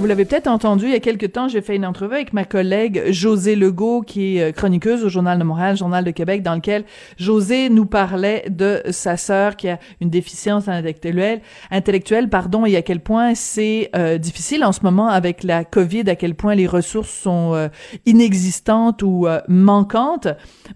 Vous l'avez peut-être entendu, il y a quelque temps, j'ai fait une entrevue avec ma collègue José Legault, qui est euh, chroniqueuse au Journal de Montréal, Journal de Québec, dans lequel José nous parlait de sa sœur qui a une déficience intellectuelle, intellectuelle pardon, et à quel point c'est euh, difficile en ce moment avec la COVID, à quel point les ressources sont euh, inexistantes ou manquantes.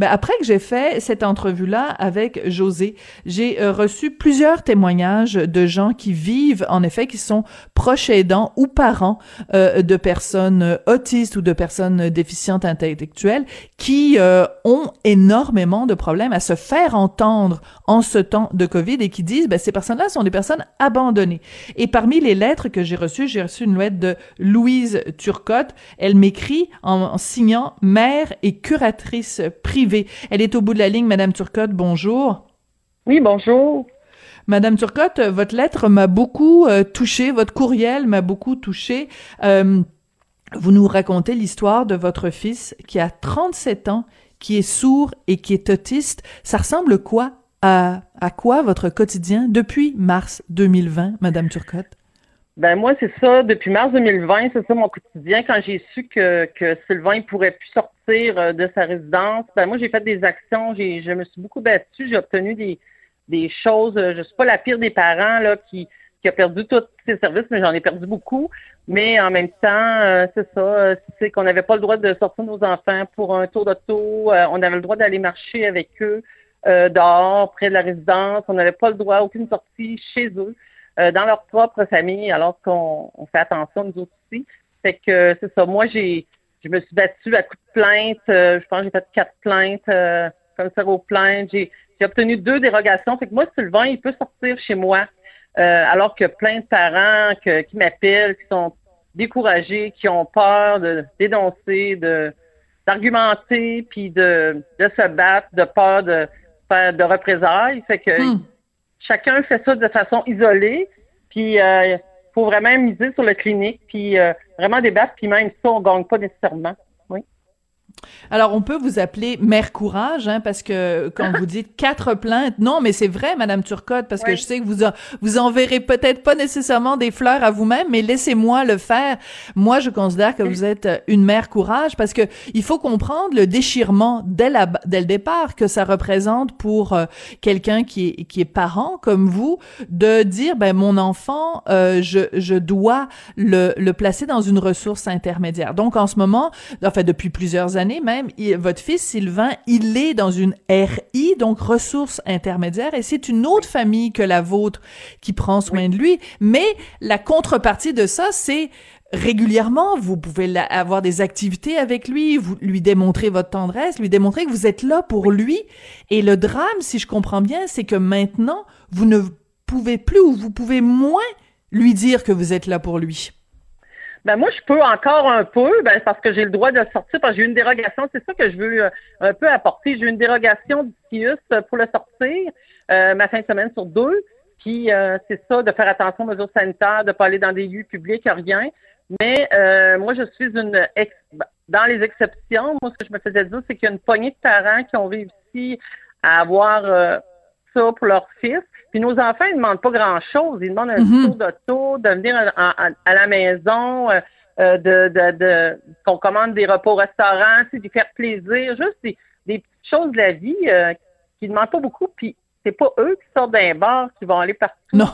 Ben, après que j'ai fait cette entrevue-là avec José, j'ai reçu plusieurs témoignages de gens qui vivent, en effet, qui sont proches aidants ou parents euh, de personnes autistes ou de personnes déficientes intellectuelles qui euh, ont énormément de problèmes à se faire entendre en ce temps de COVID et qui disent, ben, ces personnes-là sont des personnes abandonnées. Et parmi les lettres que j'ai reçues, j'ai reçu une lettre de Louise Turcotte. Elle m'écrit en, en signant mère et curatrice privée. Elle est au bout de la ligne, Madame Turcotte, bonjour. Oui, bonjour. Madame Turcotte, votre lettre m'a beaucoup euh, touchée, votre courriel m'a beaucoup touchée. Euh, vous nous racontez l'histoire de votre fils qui a 37 ans, qui est sourd et qui est autiste. Ça ressemble quoi à, à quoi votre quotidien depuis mars 2020, Madame Turcotte? Ben moi, c'est ça. Depuis mars 2020, c'est ça mon quotidien. Quand j'ai su que, que Sylvain ne pourrait plus sortir euh, de sa résidence, ben moi, j'ai fait des actions. J'ai, je me suis beaucoup battue. J'ai obtenu des, des choses. Euh, je suis pas la pire des parents là qui, qui a perdu tous ses services, mais j'en ai perdu beaucoup. Mais en même temps, euh, c'est ça, euh, c'est qu'on n'avait pas le droit de sortir nos enfants pour un tour d'auto. on avait le droit d'aller marcher avec eux dehors, près de la résidence. On n'avait pas le droit à aucune sortie chez eux, dans leur propre famille, alors qu'on on fait attention nous aussi. Fait que c'est ça. Moi, j'ai je me suis battue à coups de plainte. je pense que j'ai fait quatre plaintes, comme ça aux plaintes. J'ai j'ai obtenu deux dérogations. Fait que moi, Sylvain, il peut sortir chez moi. Euh, alors que plein de parents qui m'appellent, qui sont découragés, qui ont peur de dénoncer, de d'argumenter, puis de, de se battre, de peur de faire de représailles. Fait que hmm. chacun fait ça de façon isolée. Puis euh, faut vraiment miser sur le clinique, puis euh, vraiment débattre, puis même ça, on gagne pas nécessairement. Alors, on peut vous appeler Mère Courage, hein, parce que quand vous dites quatre plaintes, non, mais c'est vrai, Madame Turcotte, parce que je sais que vous vous enverrez peut-être pas nécessairement des fleurs à vous-même, mais laissez-moi le faire. Moi, je considère que vous êtes une Mère Courage, parce que il faut comprendre le déchirement dès, la, dès le départ que ça représente pour euh, quelqu'un qui est, qui est parent comme vous, de dire, ben mon enfant, euh, je, je dois le, le placer dans une ressource intermédiaire. Donc, en ce moment, enfin depuis plusieurs années même, votre fils Sylvain, il est dans une RI, donc ressources intermédiaires, et c'est une autre famille que la vôtre qui prend soin de lui. Mais la contrepartie de ça, c'est régulièrement, vous pouvez avoir des activités avec lui, vous lui démontrer votre tendresse, lui démontrer que vous êtes là pour lui. Et le drame, si je comprends bien, c'est que maintenant, vous ne pouvez plus ou vous pouvez moins lui dire que vous êtes là pour lui. Ben moi, je peux encore un peu, ben, parce que j'ai le droit de sortir, parce que j'ai une dérogation. C'est ça que je veux euh, un peu apporter. J'ai une dérogation du CIUS pour le sortir, euh, ma fin de semaine sur deux. Puis euh, c'est ça, de faire attention aux mesures sanitaires, de ne pas aller dans des lieux publics, rien. Mais moi, je suis une ex dans les exceptions. Moi, ce que je me faisais dire, c'est qu'il y a une poignée de parents qui ont réussi à avoir ça pour leur fils. Puis nos enfants, ils ne demandent pas grand-chose. Ils demandent un mm-hmm. tour d'auto, de venir à, la maison, euh, euh, de, de, de qu'on commande des repas au restaurant, de faire plaisir, juste des, petites choses de la vie euh, qui ne demandent pas beaucoup. Puis c'est pas eux qui sortent d'un bar, qui vont aller partout. Non.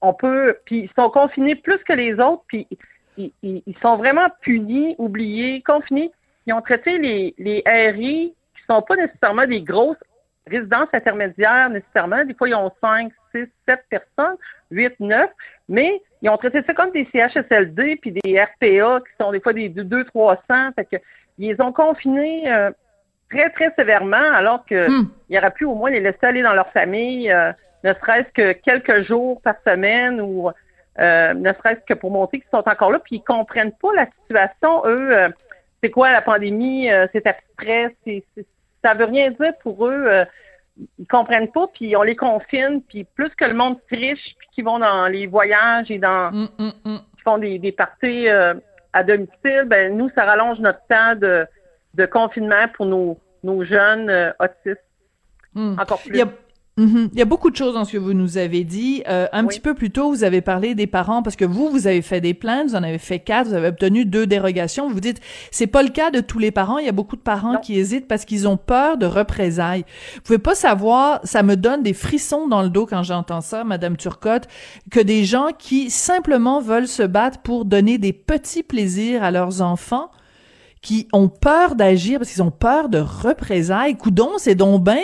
on peut, puis ils sont confinés plus que les autres, puis ils, ils, sont vraiment punis, oubliés, confinés. Ils ont traité les, les RI qui sont pas nécessairement des grosses résidence intermédiaire nécessairement. Des fois, ils ont 5, 6, 7 personnes, 8, 9, mais ils ont traité ça comme des CHSLD puis des RPA qui sont des fois des 2, 300. Fait que, ils les ont confinés euh, très, très sévèrement, alors que il aurait pu au moins les laisser aller dans leur famille, euh, ne serait-ce que quelques jours par semaine ou euh, ne serait-ce que pour montrer qu'ils sont encore là, puis ils comprennent pas la situation. Eux, euh, c'est quoi la pandémie, euh, c'est abstrait, c'est- ça veut rien dire pour eux. euh, ils comprennent pas, puis on les confine, puis plus que le monde triche, puis qu'ils vont dans les voyages et dans Hum, hum, hum. qui font des, des parties euh, à domicile, ben nous, ça rallonge notre temps de, de confinement pour nos, nos jeunes euh, autistes. Encore Il plus. y a Mhm. Il y a beaucoup de choses dans ce que vous nous avez dit. Euh, un Oui. petit peu plus tôt, vous avez parlé des parents parce que vous, vous avez fait des plaintes, vous en avez fait quatre, vous avez obtenu deux dérogations. Vous dites, c'est pas le cas de tous les parents. Il y a beaucoup de parents Non. qui hésitent parce qu'ils ont peur de représailles. Vous pouvez pas savoir, ça me donne des frissons dans le dos quand j'entends ça, Madame Turcotte, que des gens qui simplement veulent se battre pour donner des petits plaisirs à leurs enfants qui ont peur d'agir parce qu'ils ont peur de représailles. Coudon, c'est donc ben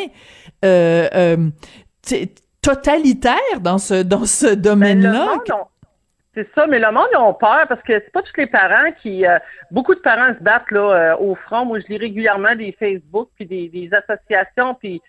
totalitaire dans ce dans ce Ben, domaine-là? C'est ça, mais le monde ils ont peur parce que c'est pas tous les parents qui. euh, beaucoup de parents se battent là euh, au front. Moi, je lis régulièrement des Facebook puis des, des associations puis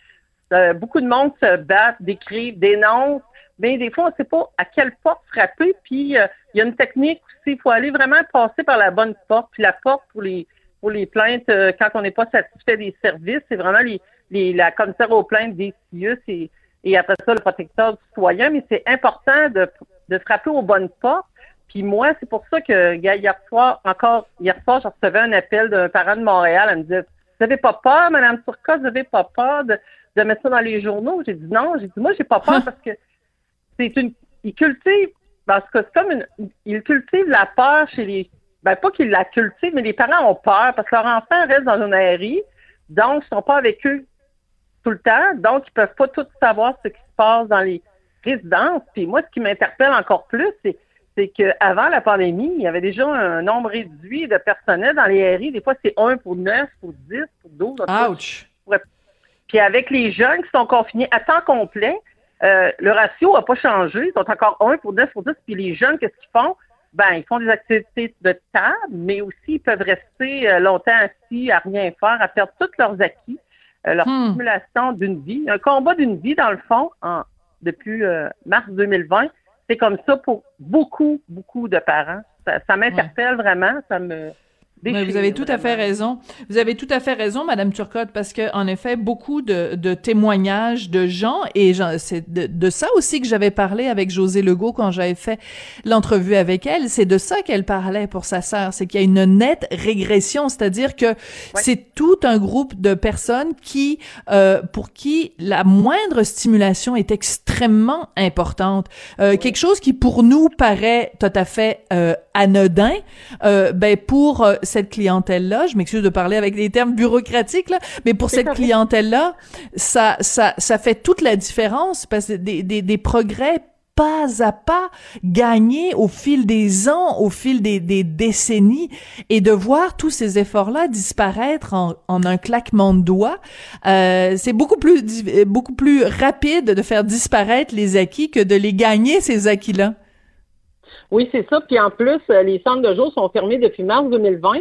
euh, beaucoup de monde se battent, décrivent, dénoncent. Mais des fois, on ne sait pas à quelle porte frapper. Puis euh, il y a une technique aussi. Il faut aller vraiment passer par la bonne porte. Puis la porte pour les pour les plaintes euh, quand on n'est pas satisfait des services, c'est vraiment les, les la commissaire aux plaintes des CIE, c'est et après ça le protecteur du citoyen. Mais c'est important de de frapper aux bonnes portes. Puis moi, c'est pour ça que hier soir, encore hier soir, je recevais un appel d'un parent de Montréal. Elle me disait Vous n'avez pas peur, Madame Turcotte, vous n'avez pas peur de, de mettre ça dans les journaux? J'ai dit non, j'ai dit moi, j'ai pas peur parce que c'est une. Ils cultivent parce que c'est comme une. Ils cultivent la peur chez les. Ben, pas qu'ils la cultivent, mais les parents ont peur parce que leur enfant reste dans une aérie, donc ils sont pas avec eux tout le temps, donc ils peuvent pas tout savoir ce qui se passe dans les résidences. Puis moi, ce qui m'interpelle encore plus, c'est c'est qu'avant la pandémie, il y avait déjà un nombre réduit de personnel dans les RI. Des fois, c'est un pour neuf, pour dix, pour douze. en tout cas. Ouch. Puis avec les jeunes qui sont confinés à temps complet, euh, le ratio n'a pas changé. Ils sont encore un pour neuf, pour dix. Puis les jeunes, qu'est-ce qu'ils font? Ben, ils font des activités de table, mais aussi ils peuvent rester euh, longtemps assis à rien faire, à perdre tous leurs acquis, leur Hmm. stimulation d'une vie. Un combat d'une vie, dans le fond, en, depuis euh, mars 2020. C'est comme ça pour beaucoup, beaucoup de parents. Ça, ça m'interpelle vraiment, ça me Vous avez tout à fait raison. Vous avez tout à fait raison, Madame Turcotte, parce que en effet, beaucoup de, de témoignages de gens et c'est de, de ça aussi que j'avais parlé avec José Legault quand j'avais fait l'entrevue avec elle. C'est de ça qu'elle parlait pour sa sœur, c'est qu'il y a une nette régression, c'est-à-dire que c'est tout un groupe de personnes qui, euh, pour qui la moindre stimulation est extrêmement importante. Euh, Quelque chose qui pour nous paraît tout à fait euh, anodin, euh, ben pour euh, cette clientèle-là, je m'excuse de parler avec des termes bureaucratiques là, mais pour cette clientèle-là, ça ça ça fait toute la différence parce que des des, des progrès pas à pas gagnés au fil des ans, au fil des, des décennies, et de voir tous ces efforts-là disparaître en, en un claquement de doigts, euh, c'est beaucoup plus beaucoup plus rapide de faire disparaître les acquis que de les gagner ces acquis-là. Oui, c'est ça. Puis en plus, euh, les centres de jour sont fermés depuis mars 2020.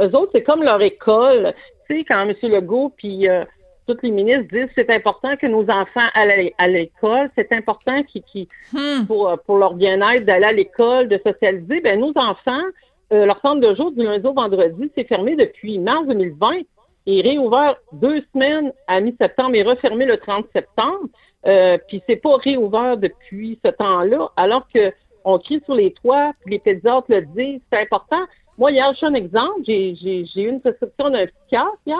Eux autres, c'est comme leur école. Tu sais, quand M. Legault puis euh, tous les ministres disent c'est important que nos enfants aillent à l'école, c'est important qu'ils, qu'ils- Hmm. pour, euh, pour leur bien-être d'aller à l'école, de socialiser. Ben nos enfants, euh, leur centre de jour du lundi au vendredi, c'est fermé depuis mars 2020 et réouvert deux semaines à mi-septembre et refermé le 30 septembre. Euh, puis c'est pas réouvert depuis ce temps-là, alors que on crie sur les toits, puis les pédiatres le disent, c'est important. Moi, hier, je suis un exemple, j'ai, eu une prescription d'un psychiatre hier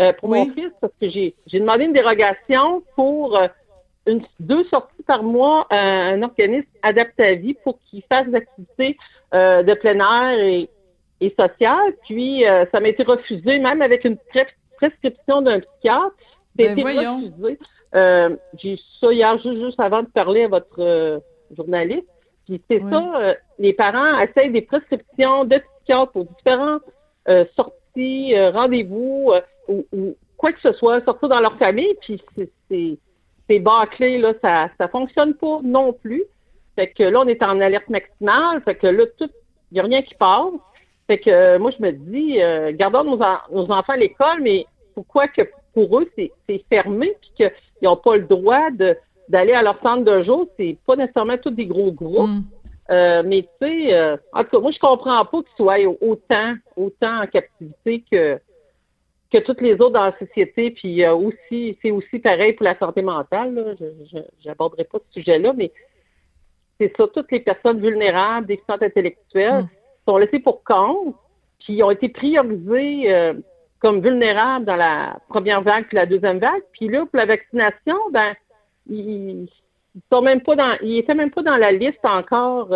euh, pour Oui. mon fils parce que j'ai, demandé une dérogation pour euh, une, deux sorties par mois à un organisme adapté à vie pour qu'il fasse des activités euh, de plein air et, et sociales. Puis, euh, ça m'a été refusé, même avec une pres- prescription d'un psychiatre. A Ben refusé. Euh, j'ai eu ça hier, juste, juste avant de parler à votre euh, journaliste. Puis c'est ça, euh, les parents essayent des prescriptions de psychiatre pour différentes euh, sorties, euh, rendez-vous euh, ou, ou quoi que ce soit, sortir dans leur famille, puis c'est- c'est c'est bâclé, là, ça ça fonctionne pas non plus. Fait que là, on est en alerte maximale, fait que là, tout, il n'y a rien qui passe. Fait que euh, moi, je me dis, euh, gardons nos, en- nos enfants à l'école, mais pourquoi que pour eux, c'est fermé, puis qu'ils n'ont pas le droit de d'aller à leur centre de jour, c'est pas nécessairement tous des gros groupes. Mm. Euh, mais tu sais, euh, en tout cas, moi, je comprends pas qu'ils soient autant, autant en captivité que que toutes les autres dans la société. Puis euh, aussi, c'est aussi pareil pour la santé mentale. Je n'aborderai pas ce sujet-là, mais c'est ça, toutes les personnes vulnérables, déficientes intellectuelles, mm. sont laissées pour compte, qui ont été priorisées comme vulnérables dans la première vague puis la deuxième vague. Puis là, pour la vaccination, ben ils, sont même pas dans, ils étaient même pas dans la liste encore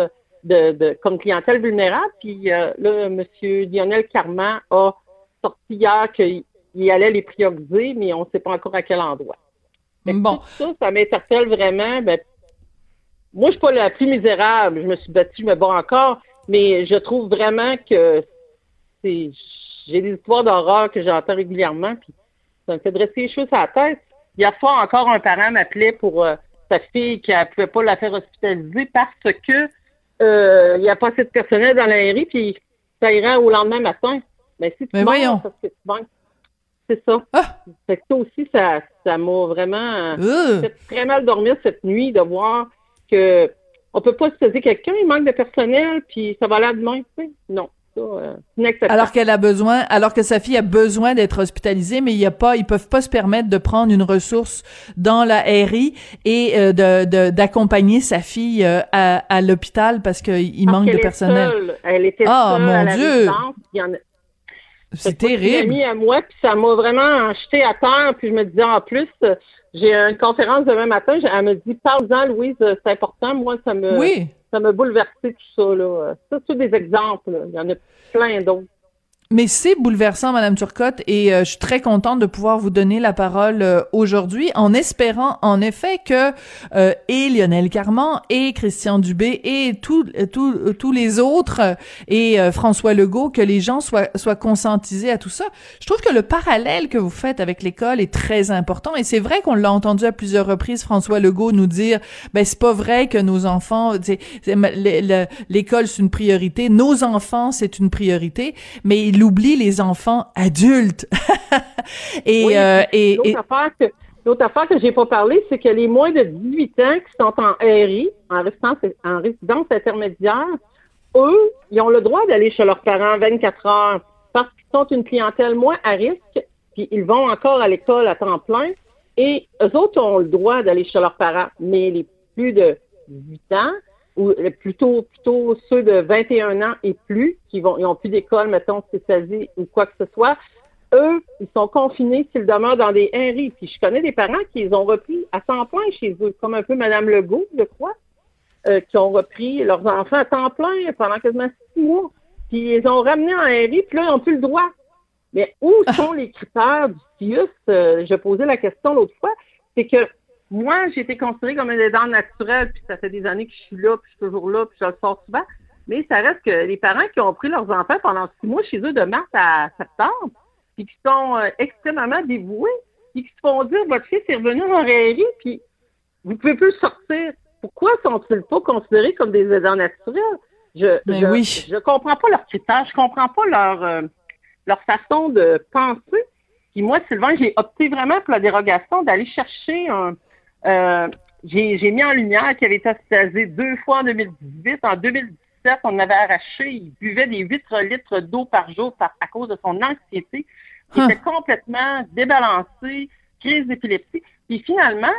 de, de comme clientèle vulnérable. Puis euh, là, M. Lionel Carman a sorti hier qu'il allait les prioriser, mais on ne sait pas encore à quel endroit. Bon. ça, ça m'interpelle vraiment. Ben, moi, je suis pas la plus misérable. Je me suis battue, je me bats encore, mais je trouve vraiment que c'est j'ai des histoires d'horreur que j'entends régulièrement, puis ça me fait dresser les choses à la tête. Il y a fois encore un parent m'appelait pour euh, sa fille qui ne pouvait pas la faire hospitaliser parce que euh, il n'y a pas assez de personnel dans la puis ça ira au lendemain matin. Mais si tu Mais voyons. c'est ça. Ah! Fait que ça aussi, ça, ça m'a vraiment euh, fait très mal dormir cette nuit de voir que on peut pas hospitaliser quelqu'un, il manque de personnel, puis ça va là demain, tu sais. Non. Euh, alors qu'elle a besoin, alors que sa fille a besoin d'être hospitalisée, mais il y a pas, ils peuvent pas se permettre de prendre une ressource dans la RI et euh, de d'accompagner sa fille euh, à, l'hôpital parce qu'il manque de personnel. Elle était oh, mon Dieu. C'est terrible. Ami à moi, puis ça m'a vraiment jeté à terre. Puis je me disais en plus, j'ai une conférence demain matin. Elle me dit parle-en, Louise, c'est important. Moi, ça me. Oui ça m'a bouleversé tout ça. Là. Ça, c'est des exemples. Il y en a plein d'autres. Mais c'est bouleversant, Madame Turcotte, et euh, je suis très contente de pouvoir vous donner la parole euh, aujourd'hui, en espérant en effet que euh, et Lionel Carman et Christian Dubé et tous tous les autres et François Legault, que les gens soient soient conscientisés à tout ça. Je trouve que le parallèle que vous faites avec l'école est très important, et c'est vrai qu'on l'a entendu à plusieurs reprises, François Legault nous dire, ben c'est pas vrai que nos enfants, l'école c'est une priorité, nos enfants c'est une priorité, mais il oublie les enfants adultes. et, euh, et, l'autre, Affaire que, l'autre affaire que j'ai pas parlé, c'est que les moins de 18 ans qui sont en RI, en résidence, en résidence intermédiaire, eux, ils ont le droit d'aller chez leurs parents 24 heures parce qu'ils sont une clientèle moins à risque, puis ils vont encore à l'école à temps plein. Et eux autres ont le droit d'aller chez leurs parents, mais les plus de 18 ans, ou plutôt plutôt ceux de 21 ans et plus qui vont ils ont plus d'école mettons spécialisée ou quoi que ce soit. Eux ils sont confinés s'ils demeurent dans des RI puis je connais des parents qui les ont repris à temps plein chez eux comme un peu Madame Legault je crois euh, qui ont repris leurs enfants à temps plein pendant quasiment six mois. Puis ils les ont ramenés en RI puis là ils n'ont plus le droit. Mais où sont les critères du CIUS euh, je posais la question l'autre fois. C'est que moi, j'ai été considérée comme une aidante naturelle, puis ça fait des années que je suis là, puis je suis toujours là, puis je le sors souvent. Mais ça reste que les parents qui ont pris leurs enfants pendant six mois chez eux de mars à septembre, puis qui sont euh, extrêmement dévoués, puis qui se font dire votre fils est revenu en rairie, puis vous pouvez plus sortir. Pourquoi sont-ils pas considérés comme des aidants naturels? Je, je, oui. je comprends pas leurs critères, je comprends pas leur euh, leur façon de penser. Puis moi, Sylvain, j'ai opté vraiment pour la dérogation d'aller chercher un, j'ai mis en lumière qu'il avait été hospitalisé deux fois en 2018. En 2017, on avait arraché, il buvait des 8 litres d'eau par jour à cause de son anxiété. Il était complètement débalancé, crise d'épilepsie. Puis finalement,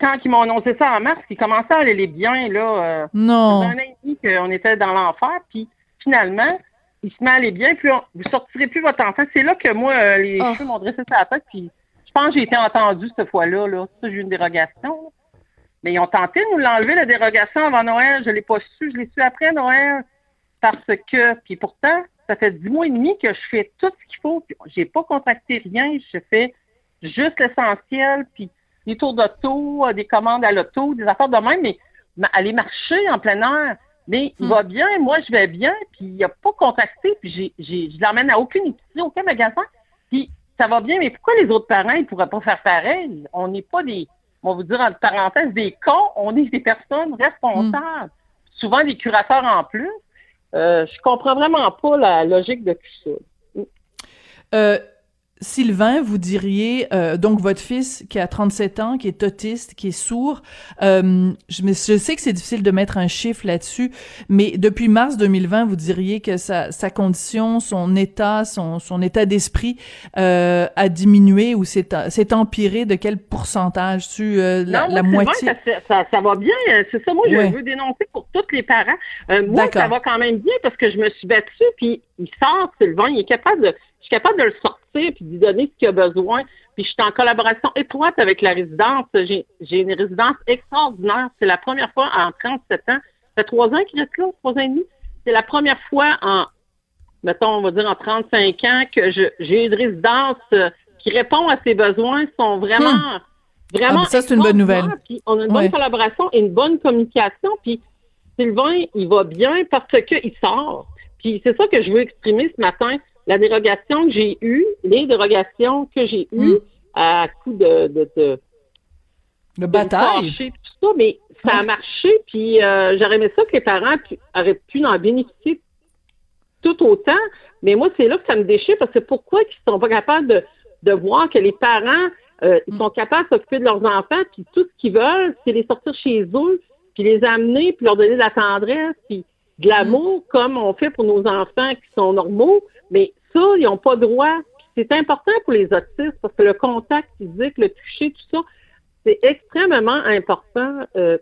quand ils m'ont annoncé ça en mars, il commençait à aller bien, là. Euh, non. un an et demi qu'on était dans l'enfer. Puis finalement, il se met à aller bien. Puis on, vous sortirez plus votre enfant. C'est là que moi, euh, les oh. cheveux m'ont dressé sa tête. Puis je pense que j'ai été entendu cette fois-là. Là. Ça, j'ai eu une dérogation. Mais ils ont tenté de nous l'enlever, la dérogation, avant Noël. Je ne l'ai pas su. Je l'ai su après Noël. Parce que, puis pourtant, ça fait dix mois et demi que je fais tout ce qu'il faut. J'ai pas contracté rien. Je fais juste l'essentiel. Puis des tours d'auto, des commandes à l'auto, des affaires de même. Mais aller marcher en plein air. Mais il hmm. va bien, moi je vais bien, puis il n'a pas contracté, puis j'ai, j'ai, je l'emmène à aucune épicerie, aucun magasin. Puis ça va bien, mais pourquoi les autres parents ne pourraient pas faire pareil? On n'est pas des, on va vous dire entre parenthèses, des cons, on est des personnes responsables. Souvent des curateurs en plus. Euh, je comprends vraiment pas la logique de tout ça. Euh, Sylvain, vous diriez, euh, donc votre fils qui a 37 ans, qui est autiste, qui est sourd, euh, je, je, sais que c'est difficile de mettre un chiffre là-dessus, mais depuis mars 2020, vous diriez que sa, sa condition, son état, son, son état d'esprit euh, a diminué ou s'est empiré? De quel pourcentage? Tu, euh, la, non, la moitié? ça, ça, ça, va bien. C'est ça, moi, je Ouais. veux dénoncer pour tous les parents. Euh, moi, ça va quand même bien parce que je me suis battue, puis il sort, Sylvain, il est capable de... Je suis capable de le sortir puis de lui donner ce qu'il a besoin. Puis je suis en collaboration étroite avec la résidence. J'ai j'ai une résidence extraordinaire. C'est la première fois en 37 ans. Ça fait trois ans qu'il reste là, trois ans et demi. C'est la première fois en, mettons, on va dire en 35 ans que je- j'ai une résidence euh, qui répond à ses besoins, sont vraiment, vraiment. Ah, ça, c'est une bonne nouvelle. Puis on a une bonne collaboration et une bonne communication. Puis Sylvain, il va bien parce qu'il sort. Puis c'est ça que je veux exprimer ce matin. La dérogation que j'ai eue, les dérogations que j'ai eues Mm. à coup de, de, de, Le de me bataille. fâcher, tout ça, mais ça a marché. Puis euh, j'aurais aimé ça que les parents pu- auraient pu en bénéficier tout autant. Mais moi, c'est là que ça me déchire parce que pourquoi ils sont pas capables de, de voir que les parents euh, ils Mm. sont capables de s'occuper de leurs enfants, puis tout ce qu'ils veulent, c'est les sortir chez eux, puis les amener, puis leur donner de la tendresse, puis de l'amour, comme on fait pour nos enfants qui sont normaux. Mais ça, ils n'ont pas droit. C'est important pour les autistes parce que le contact physique, le toucher, tout ça, c'est extrêmement important. Euh,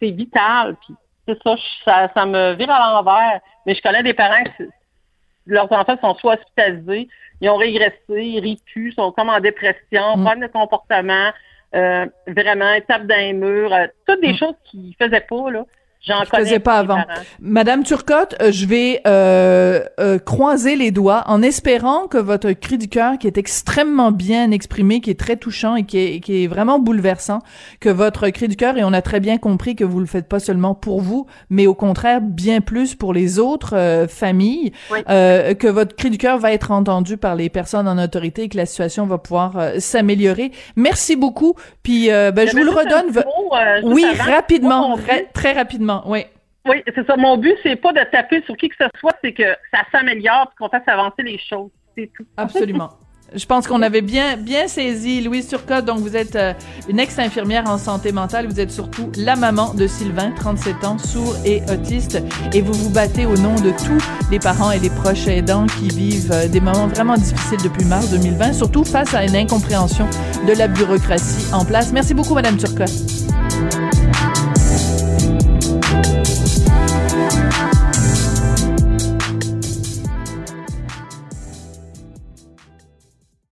c'est vital. Puis c'est ça, ça, ça me vire à l'envers. Mais je connais des parents qui leurs enfants sont soit hospitalisés, ils ont régressé, ils rient plus, sont comme en dépression, Mm. problème de comportement, euh, vraiment, ils tapent dans les murs, euh, toutes des Mm. choses qu'ils faisaient pas, là. J'en Je connais. faisais pas avant. parents. Madame Turcotte, euh, je vais euh, euh, croiser les doigts en espérant que votre cri du cœur, qui est extrêmement bien exprimé, qui est très touchant et qui est, qui est vraiment bouleversant, que votre cri du cœur, et on a très bien compris que vous le faites pas seulement pour vous, mais au contraire bien plus pour les autres euh, familles, Oui. euh, que votre cri du cœur va être entendu par les personnes en autorité et que la situation va pouvoir s'améliorer. Merci beaucoup. Puis euh, ben, je vous le redonne. Oui, avant. rapidement, ra- très rapidement, oui. Oui, c'est ça. Mon but, c'est pas de taper sur qui que ce soit, c'est que ça s'améliore et qu'on fasse avancer les choses. C'est tout. Absolument. Je pense qu'on avait bien bien saisi Louise Turcotte. Donc vous êtes euh, une ex-infirmière en santé mentale. Vous êtes surtout la maman de Sylvain, 37 ans, sourd et autiste, et vous vous battez au nom de tous les parents et les proches aidants qui vivent euh, des moments vraiment difficiles depuis mars 2020, surtout face à une incompréhension de la bureaucratie en place. Merci beaucoup, Madame Turcotte.